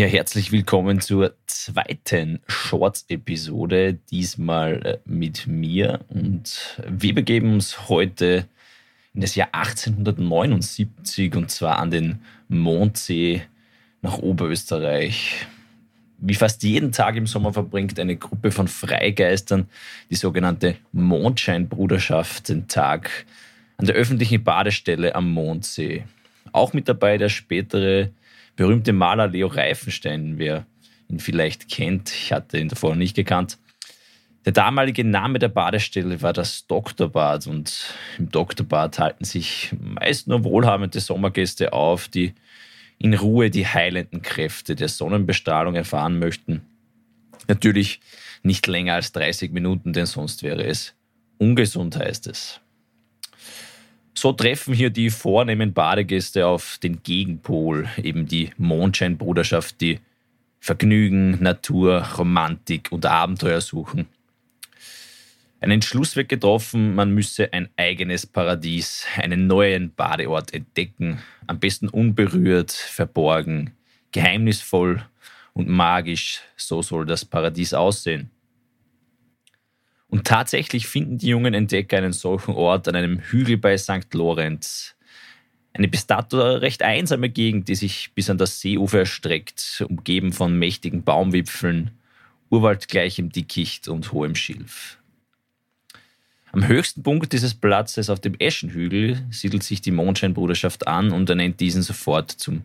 Ja, herzlich willkommen zur zweiten Shorts-Episode, diesmal äh, mit mir. Und wir begeben uns heute in das Jahr 1879 und zwar an den Mondsee nach Oberösterreich. Wie fast jeden Tag im Sommer verbringt eine Gruppe von Freigeistern, die sogenannte Mondscheinbruderschaft, den Tag an der öffentlichen Badestelle am Mondsee. Auch mit dabei der spätere berühmte Maler Leo Reifenstein, wer ihn vielleicht kennt, ich hatte ihn davor nicht gekannt. Der damalige Name der Badestelle war das Doktorbad und im Doktorbad halten sich meist nur wohlhabende Sommergäste auf, die in Ruhe die heilenden Kräfte der Sonnenbestrahlung erfahren möchten. Natürlich nicht länger als 30 Minuten, denn sonst wäre es ungesund, heißt es. So treffen hier die vornehmen Badegäste auf den Gegenpol, eben die Mondscheinbruderschaft, die Vergnügen, Natur, Romantik und Abenteuer suchen. Ein Entschluss wird getroffen, man müsse ein eigenes Paradies, einen neuen Badeort entdecken, am besten unberührt, verborgen, geheimnisvoll und magisch, so soll das Paradies aussehen. Und tatsächlich finden die jungen Entdecker einen solchen Ort an einem Hügel bei St. Lorenz. Eine bis dato recht einsame Gegend, die sich bis an das Seeufer erstreckt, umgeben von mächtigen Baumwipfeln, urwaldgleichem Dickicht und hohem Schilf. Am höchsten Punkt dieses Platzes auf dem Eschenhügel siedelt sich die Mondscheinbruderschaft an und er nennt diesen sofort zum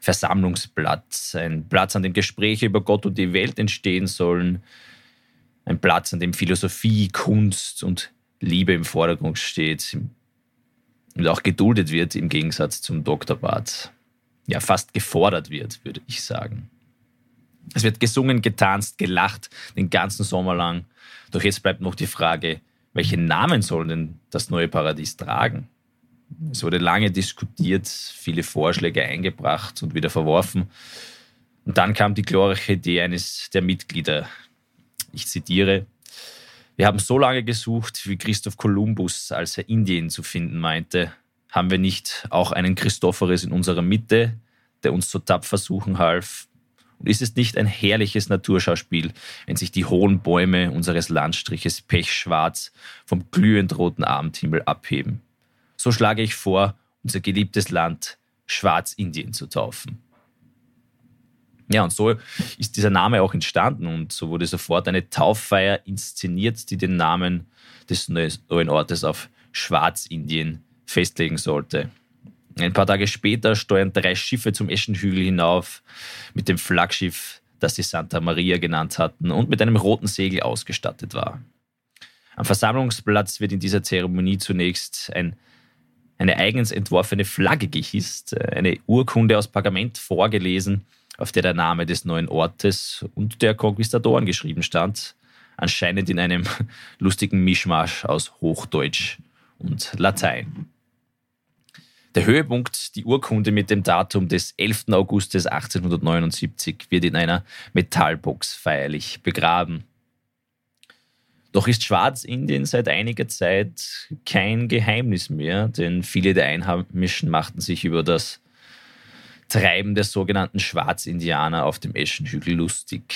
Versammlungsplatz. Ein Platz, an dem Gespräche über Gott und die Welt entstehen sollen, ein Platz, an dem Philosophie, Kunst und Liebe im Vordergrund steht und auch geduldet wird im Gegensatz zum Doktorbad. Ja, fast gefordert wird, würde ich sagen. Es wird gesungen, getanzt, gelacht den ganzen Sommer lang. Doch jetzt bleibt noch die Frage, welche Namen soll denn das neue Paradies tragen? Es wurde lange diskutiert, viele Vorschläge eingebracht und wieder verworfen. Und dann kam die glorreiche Idee eines der Mitglieder ich zitiere, wir haben so lange gesucht, wie Christoph Kolumbus, als er Indien zu finden meinte. Haben wir nicht auch einen Christophorus in unserer Mitte, der uns so tapfer suchen half? Und ist es nicht ein herrliches Naturschauspiel, wenn sich die hohen Bäume unseres Landstriches pechschwarz vom glühend roten Abendhimmel abheben? So schlage ich vor, unser geliebtes Land Schwarzindien zu taufen. Ja, und so ist dieser Name auch entstanden und so wurde sofort eine Tauffeier inszeniert, die den Namen des neuen Ortes auf Schwarzindien festlegen sollte. Ein paar Tage später steuern drei Schiffe zum Eschenhügel hinauf mit dem Flaggschiff, das sie Santa Maria genannt hatten und mit einem roten Segel ausgestattet war. Am Versammlungsplatz wird in dieser Zeremonie zunächst ein, eine eigens entworfene Flagge gehisst, eine Urkunde aus Pergament vorgelesen auf der der Name des neuen Ortes und der Konquistadoren geschrieben stand, anscheinend in einem lustigen Mischmasch aus Hochdeutsch und Latein. Der Höhepunkt, die Urkunde mit dem Datum des 11. Augustes 1879, wird in einer Metallbox feierlich begraben. Doch ist Schwarzindien seit einiger Zeit kein Geheimnis mehr, denn viele der Einheimischen machten sich über das Treiben der sogenannten Schwarzindianer auf dem Eschenhügel lustig.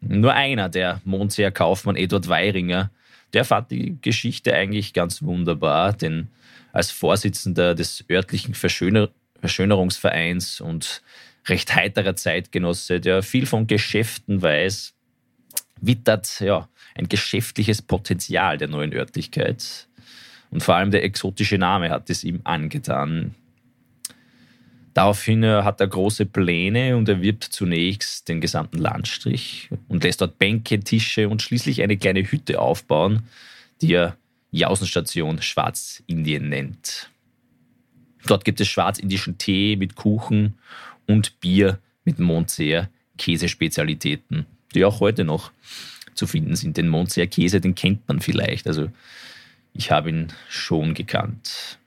Nur einer, der Mondseer Kaufmann Eduard Weiringer, der fand die Geschichte eigentlich ganz wunderbar, denn als Vorsitzender des örtlichen Verschöner Verschönerungsvereins und recht heiterer Zeitgenosse, der viel von Geschäften weiß, wittert ja ein geschäftliches Potenzial der neuen Örtlichkeit. Und vor allem der exotische Name hat es ihm angetan. Daraufhin äh, hat er große Pläne und erwirbt zunächst den gesamten Landstrich und lässt dort Bänke, Tische und schließlich eine kleine Hütte aufbauen, die er Jausenstation Schwarzindien nennt. Dort gibt es schwarzindischen Tee mit Kuchen und Bier mit Mondseer Käsespezialitäten, die auch heute noch zu finden sind. Den Mondseer Käse, den kennt man vielleicht. Also ich habe ihn schon gekannt.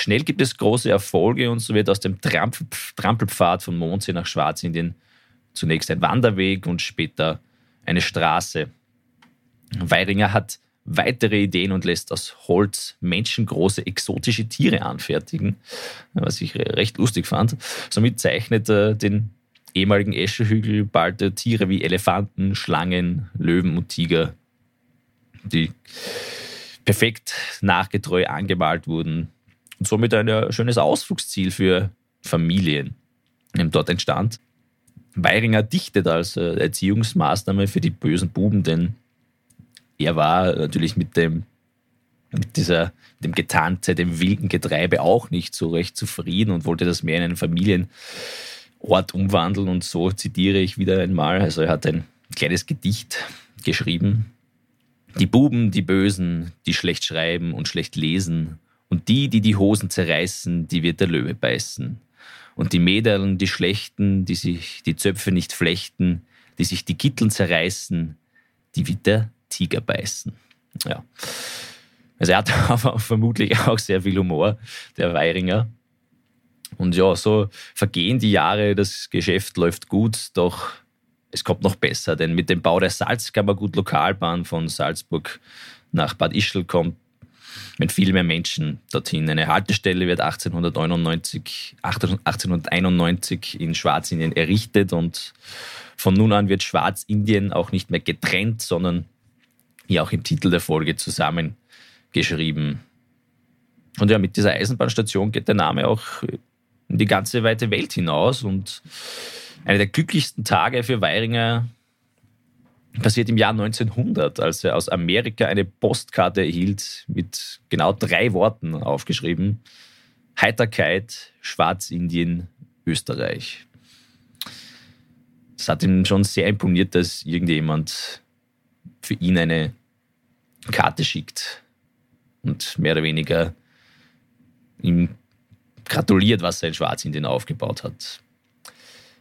Schnell gibt es große Erfolge und so wird aus dem Trampel Trampelpfad von Mondsee nach Schwarzindien zunächst ein Wanderweg und später eine Straße. Weiringer hat weitere Ideen und lässt aus Holz menschengroße exotische Tiere anfertigen, was ich recht lustig fand. Somit zeichnet er den ehemaligen Eschehügel bald Tiere wie Elefanten, Schlangen, Löwen und Tiger, die perfekt nachgetreu angemalt wurden und somit ein schönes Ausflugsziel für Familien dort entstand. Weiringer dichtet als äh, Erziehungsmaßnahme für die bösen Buben, denn er war natürlich mit dem mit dieser, dem Getanze, dem wilden Getreibe auch nicht so recht zufrieden und wollte das mehr in einen Familienort umwandeln. Und so zitiere ich wieder einmal. Also er hat ein kleines Gedicht geschrieben. Die Buben, die Bösen, die schlecht schreiben und schlecht lesen, und die, die die Hosen zerreißen, die wird der Löwe beißen. Und die Mädeln, die Schlechten, die sich die Zöpfe nicht flechten, die sich die Kitteln zerreißen, die wird der Tiger beißen. Ja. Also er hat aber vermutlich auch sehr viel Humor, der Weiringer. Und ja, so vergehen die Jahre, das Geschäft läuft gut, doch es kommt noch besser, denn mit dem Bau der Salzkammergut-Lokalbahn von Salzburg nach Bad Ischl kommt mit viel mehr Menschen dorthin. Eine Haltestelle wird 1899, 1891 in Schwarzindien errichtet und von nun an wird Schwarzindien auch nicht mehr getrennt, sondern wie auch im Titel der Folge zusammengeschrieben. Und ja, mit dieser Eisenbahnstation geht der Name auch in die ganze weite Welt hinaus und einer der glücklichsten Tage für Weiringer passiert im Jahr 1900, als er aus Amerika eine Postkarte erhielt mit genau drei Worten aufgeschrieben. Heiterkeit, Schwarzindien, Österreich. Es hat ihm schon sehr imponiert, dass irgendjemand für ihn eine Karte schickt und mehr oder weniger ihm gratuliert, was er in Schwarzindien aufgebaut hat.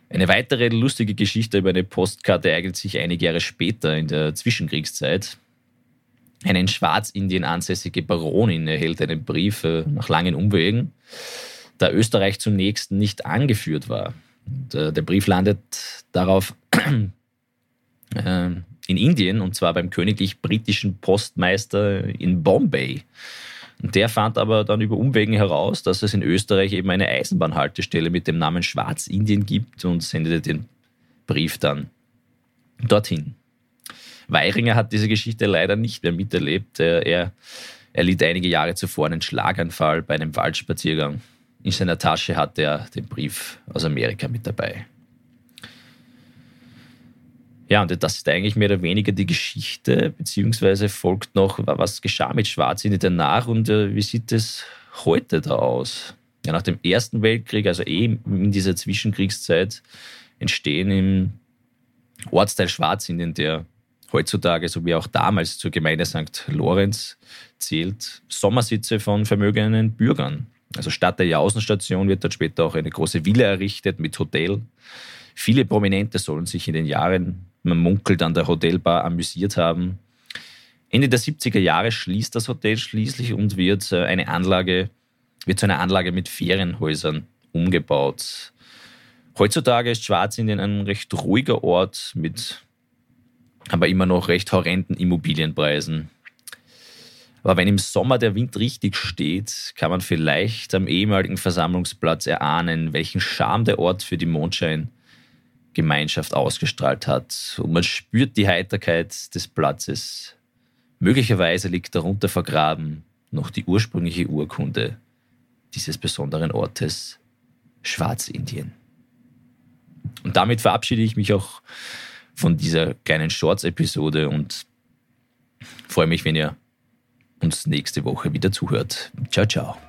Eine weitere lustige Geschichte über eine Postkarte ereignet sich einige Jahre später in der Zwischenkriegszeit. Eine in Schwarzindien ansässige Baronin erhält einen Brief äh, nach langen Umwegen, da Österreich zunächst nicht angeführt war. Und, äh, der Brief landet darauf äh, in Indien und zwar beim königlich britischen Postmeister in Bombay. Und der fand aber dann über Umwegen heraus, dass es in Österreich eben eine Eisenbahnhaltestelle mit dem Namen Schwarzindien gibt und sendete den Brief dann dorthin. Weiringer hat diese Geschichte leider nicht mehr miterlebt. Er, er, litt einige Jahre zuvor einen Schlaganfall bei einem Waldspaziergang. In seiner Tasche hatte er den Brief aus Amerika mit dabei. Ja, und das ist eigentlich mehr oder weniger die Geschichte, beziehungsweise folgt noch, was geschah mit Schwarzindien danach und äh, wie sieht es heute da aus? Ja, nach dem Ersten Weltkrieg, also eben in dieser Zwischenkriegszeit, entstehen im Ortsteil Schwarzindien, der heutzutage sowie auch damals zur Gemeinde St. Lorenz zählt, Sommersitze von vermögenden Bürgern. Also statt der Jausenstation wird dort später auch eine große Villa errichtet mit Hotel. Viele Prominente sollen sich in den Jahren man munkelt, an der Hotelbar amüsiert haben. Ende der 70er Jahre schließt das Hotel schließlich und wird, äh, eine Anlage, wird zu einer Anlage mit Ferienhäusern umgebaut. Heutzutage ist Schwarzindien ein recht ruhiger Ort mit aber immer noch recht horrenden Immobilienpreisen. Aber wenn im Sommer der Wind richtig steht, kann man vielleicht am ehemaligen Versammlungsplatz erahnen, welchen Charme der Ort für die Mondschein Gemeinschaft ausgestrahlt hat. Und man spürt die Heiterkeit des Platzes. Möglicherweise liegt darunter vergraben noch die ursprüngliche Urkunde dieses besonderen Ortes, Schwarzindien. Und damit verabschiede ich mich auch von dieser kleinen Shorts-Episode und freue mich, wenn ihr uns nächste Woche wieder zuhört. Ciao, ciao.